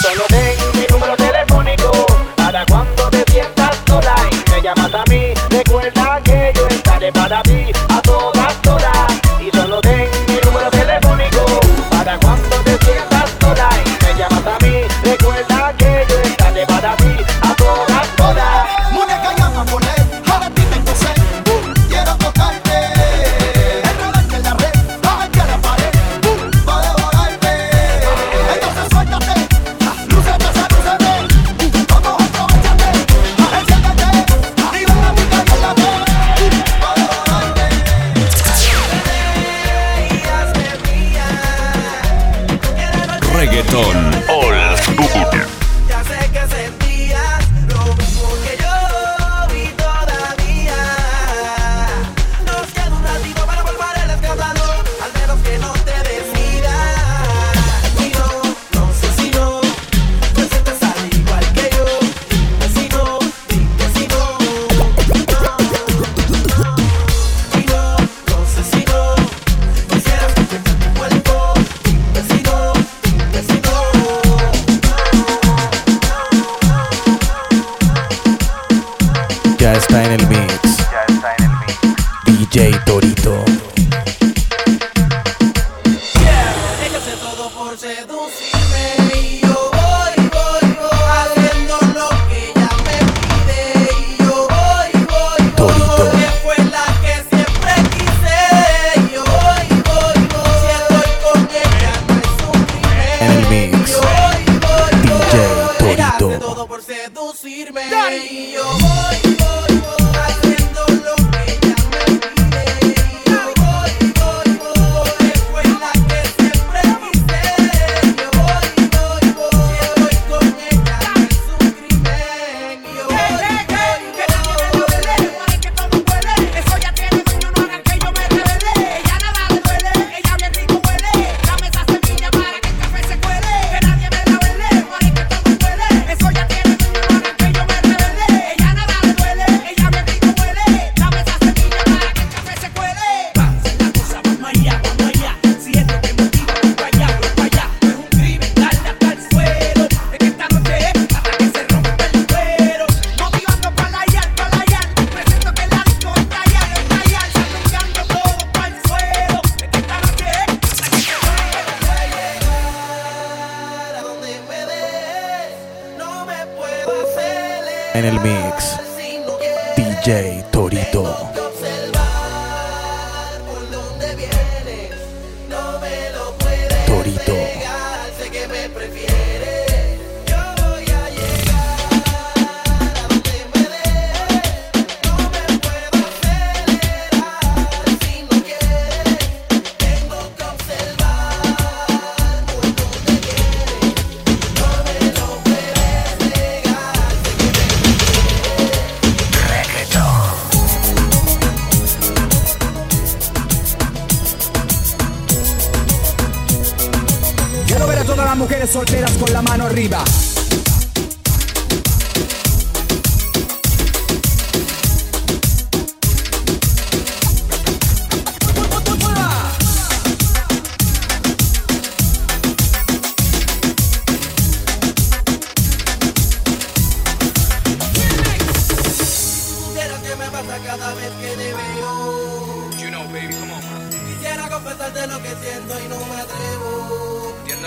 Solo ten mi número telefónico. ¿Para cuándo reggaetón. Old por seducirme. Y yo voy DJ solteras con la mano arriba. cada vez que. You know, baby, come on. Quisiera confesarte lo que siento y no me atrevo.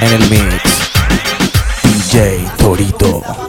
en el mix. DJ Torito.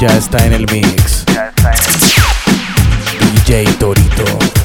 Ya está en el mix. Ya está en el. DJ Torito.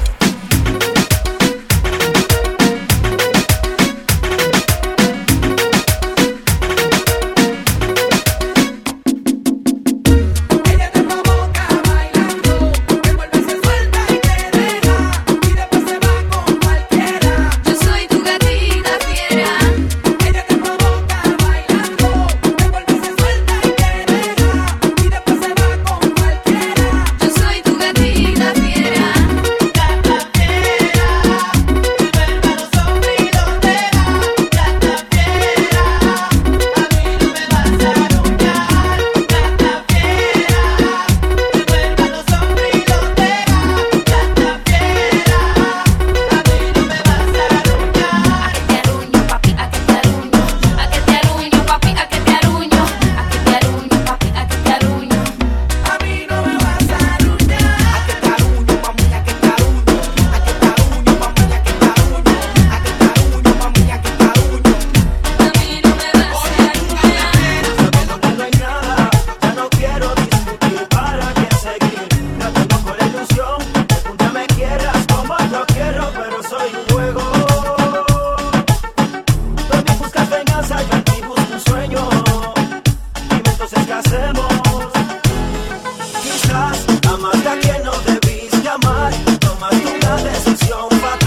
que hacemos. Quizás amaste a quien no debiste amar, tomaste una decisión fatal.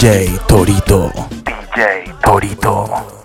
DJ Torito. DJ Torito.